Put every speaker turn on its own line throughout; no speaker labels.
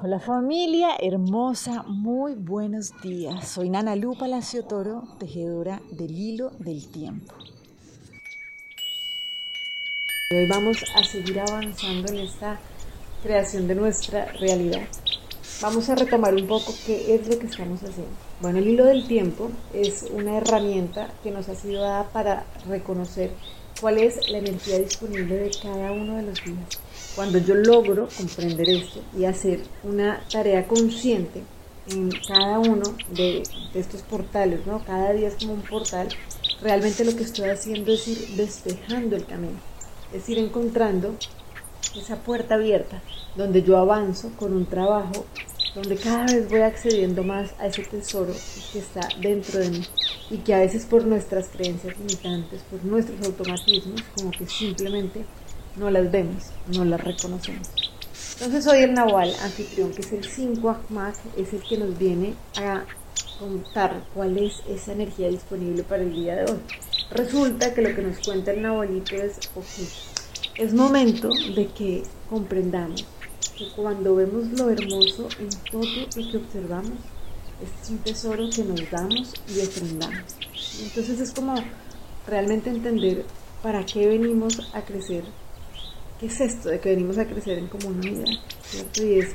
Hola familia hermosa, muy buenos días. Soy Nana Lu Palacio Toro, tejedora del hilo del tiempo. Hoy vamos a seguir avanzando en esta creación de nuestra realidad. Vamos a retomar un poco qué es lo que estamos haciendo. Bueno, el hilo del tiempo es una herramienta que nos ha sido dada para reconocer cuál es la energía disponible de cada uno de los días cuando yo logro comprender esto y hacer una tarea consciente en cada uno de, estos portales, ¿no? Cada día es como un portal, realmente lo que estoy haciendo es ir despejando el camino, es ir encontrando esa puerta abierta donde yo avanzo con un trabajo donde cada vez voy accediendo más a ese tesoro que está dentro de mí y que a veces por nuestras creencias limitantes, por nuestros automatismos, como que simplemente no las vemos, no las reconocemos. Entonces hoy el Nahual anfitrión, que es el 5 Ahmad, es el que nos viene a contar cuál es esa energía disponible para el día de hoy. Resulta que lo que nos cuenta el Nahualito es, ok, es momento de que comprendamos que cuando vemos lo hermoso en todo lo que observamos, es un tesoro que nos damos y ofrendamos. Entonces es como realmente entender para qué venimos a crecer ¿Qué es esto de que venimos a crecer en comunidad? ¿cierto? Y es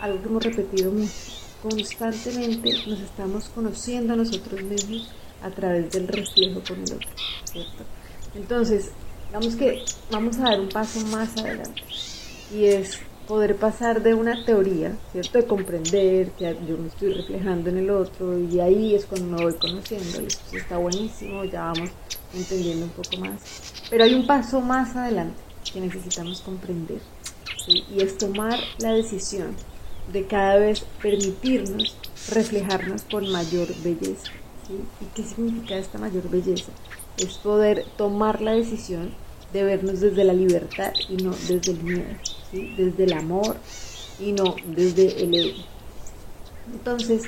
algo que hemos repetido mucho. Constantemente nos estamos conociendo a nosotros mismos a través del reflejo con el otro, ¿cierto? Entonces, digamos que vamos a dar un paso más adelante y es poder pasar de una teoría, ¿cierto? De comprender que yo me estoy reflejando en el otro y ahí es cuando me voy conociendo y esto está buenísimo, ya vamos entendiendo un poco más. Pero hay un paso más adelante que necesitamos comprender. Y es tomar la decisión de cada vez permitirnos reflejarnos con mayor belleza. ¿Y qué significa esta mayor belleza? Es poder tomar la decisión de vernos desde la libertad y no desde el miedo, desde el amor y no desde el ego. Entonces,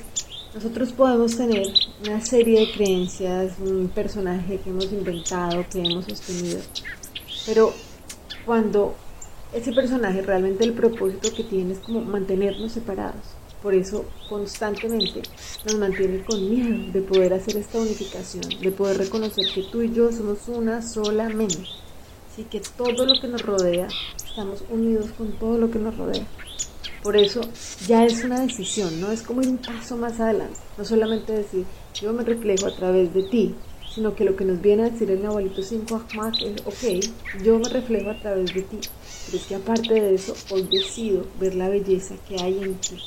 nosotros podemos tener una serie de creencias, un personaje que hemos inventado, que hemos sostenido, pero cuando ese personaje realmente el propósito que tiene es como mantenernos separados. Por eso constantemente nos mantiene con miedo de poder hacer esta unificación, de poder reconocer que tú y yo somos una sola mente. Así que todo lo que nos rodea, estamos unidos con todo lo que nos rodea. Por eso ya es una decisión, ¿no? Es como un paso más adelante. No solamente decir, yo me reflejo a través de ti, sino que lo que nos viene a decir el abuelito 5 Ahmad es, ok, yo me reflejo a través de ti, pero es que aparte de eso, hoy decido ver la belleza que hay en ti.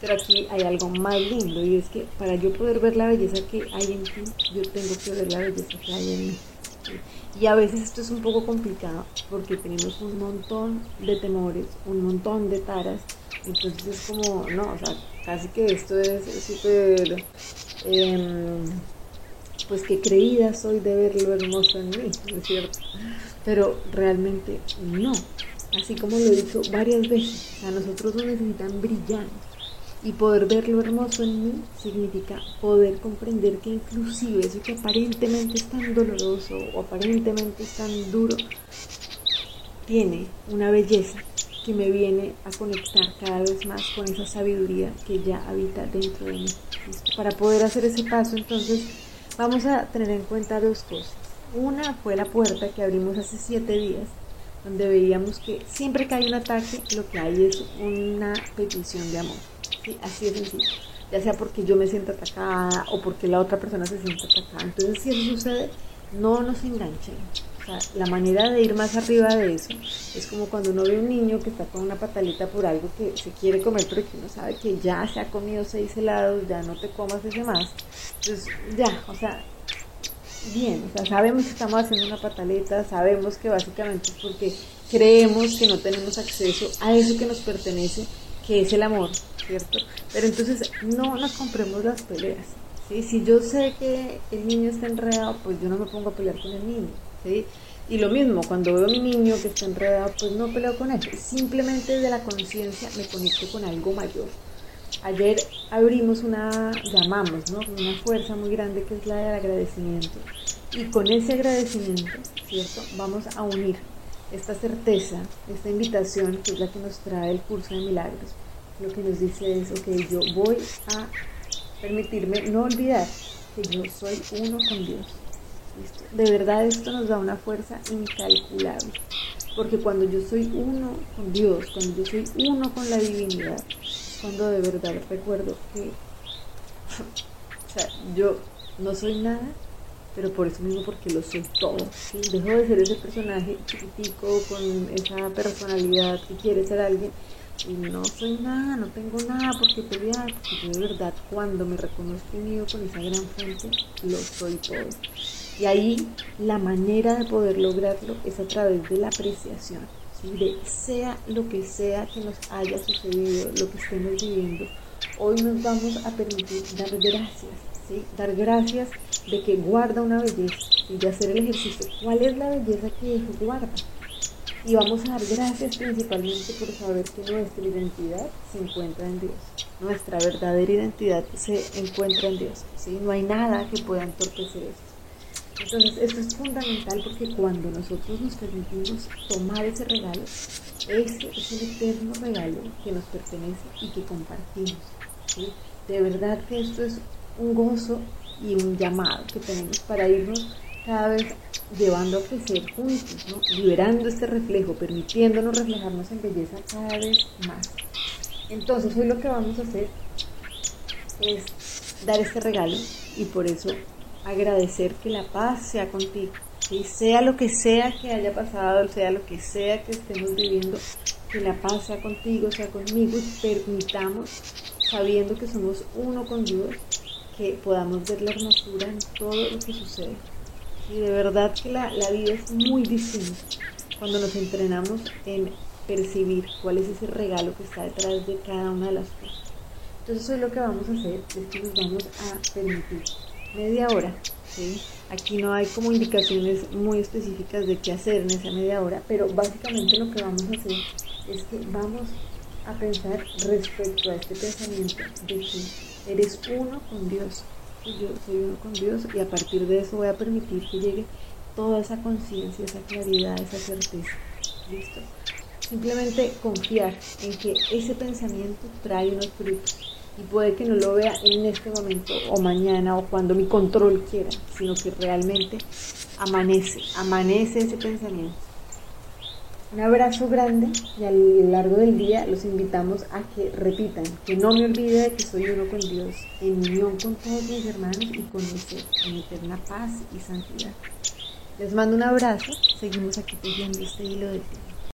Pero aquí hay algo más lindo y es que para yo poder ver la belleza que hay en ti, yo tengo que ver la belleza que hay en mí. Y a veces esto es un poco complicado porque tenemos un montón de temores, un montón de taras. Entonces es como, no, o sea, casi que esto es súper... Eh, pues que creída soy de ver lo hermoso en mí, ¿no es cierto? Pero realmente no. Así como lo he dicho varias veces, a nosotros nos necesitan brillar. Y poder ver lo hermoso en mí significa poder comprender que inclusive eso que aparentemente es tan doloroso o aparentemente es tan duro, tiene una belleza que me viene a conectar cada vez más con esa sabiduría que ya habita dentro de mí. Para poder hacer ese paso, entonces, Vamos a tener en cuenta dos cosas. Una fue la puerta que abrimos hace siete días, donde veíamos que siempre que hay un ataque, lo que hay es una petición de amor. Así de sencillo. Ya sea porque yo me siento atacada o porque la otra persona se siente atacada. Entonces, si eso sucede, no nos enganchen. O sea, la manera de ir más arriba de eso es como cuando uno ve un niño que está con una patalita por algo que se quiere comer, pero que uno sabe que ya se ha comido seis helados, ya no te comas ese más. Entonces, ya, o sea, bien, o sea, sabemos que estamos haciendo una pataleta, sabemos que básicamente es porque creemos que no tenemos acceso a eso que nos pertenece, que es el amor, ¿cierto? Pero entonces no nos compremos las peleas. ¿Sí? Si yo sé que el niño está enredado, pues yo no me pongo a pelear con el niño. ¿sí? Y lo mismo, cuando veo a mi niño que está enredado, pues no peleo con él. Simplemente de la conciencia me conecto con algo mayor. Ayer abrimos una, llamamos, ¿no? Una fuerza muy grande que es la del agradecimiento. Y con ese agradecimiento, ¿cierto? Vamos a unir esta certeza, esta invitación que es la que nos trae el curso de milagros, lo que nos dice es, ok, yo voy a permitirme no olvidar que yo soy uno con Dios. De verdad esto nos da una fuerza incalculable. Porque cuando yo soy uno con Dios, cuando yo soy uno con la divinidad, cuando de verdad recuerdo que o sea, yo no soy nada, pero por eso mismo porque lo soy todo. Dejo de ser ese personaje chiquitico con esa personalidad que quiere ser alguien y no soy nada, no tengo nada por qué pelear, porque de verdad cuando me reconozco unido con esa gran fuente, lo soy todo. Y ahí la manera de poder lograrlo es a través de la apreciación, de sea lo que sea que nos haya sucedido, lo que estemos viviendo, hoy nos vamos a permitir dar gracias, dar gracias de que guarda una belleza y de hacer el ejercicio. ¿Cuál es la belleza que guarda? Y vamos a dar gracias principalmente por saber que nuestra identidad se encuentra en Dios. Nuestra verdadera identidad se encuentra en Dios. ¿sí? No hay nada que pueda entorpecer eso. Entonces, esto es fundamental porque cuando nosotros nos permitimos tomar ese regalo, ese es el eterno regalo que nos pertenece y que compartimos. De verdad que esto es un gozo y un llamado que tenemos para irnos cada vez llevando a crecer juntos, liberando este reflejo, permitiéndonos reflejarnos en belleza cada vez más. Entonces hoy lo que vamos a hacer es dar este regalo y por eso agradecer que la paz sea contigo. Y sea lo que sea que haya pasado, sea lo que sea que estemos viviendo, que la paz sea contigo, sea conmigo y permitamos, sabiendo que somos uno con Dios, que podamos ver la hermosura en todo lo que sucede. Y de verdad que la, la vida es muy distinta cuando nos entrenamos en percibir cuál es ese regalo que está detrás de cada una de las cosas. Entonces hoy lo que vamos a hacer es que nos vamos a permitir media hora. ¿sí? Aquí no hay como indicaciones muy específicas de qué hacer en esa media hora, pero básicamente lo que vamos a hacer es que vamos a pensar respecto a este pensamiento de que eres uno con Dios yo soy uno con Dios y a partir de eso voy a permitir que llegue toda esa conciencia, esa claridad, esa certeza. ¿Listo? Simplemente confiar en que ese pensamiento trae unos frutos y puede que no lo vea en este momento o mañana o cuando mi control quiera, sino que realmente amanece, amanece ese pensamiento. Un abrazo grande y a lo largo del día los invitamos a que repitan, que no me olvide de que soy uno con Dios, en unión con todos mis hermanos y con ser, en eterna paz y santidad. Les mando un abrazo, seguimos aquí tejiendo este hilo de ti.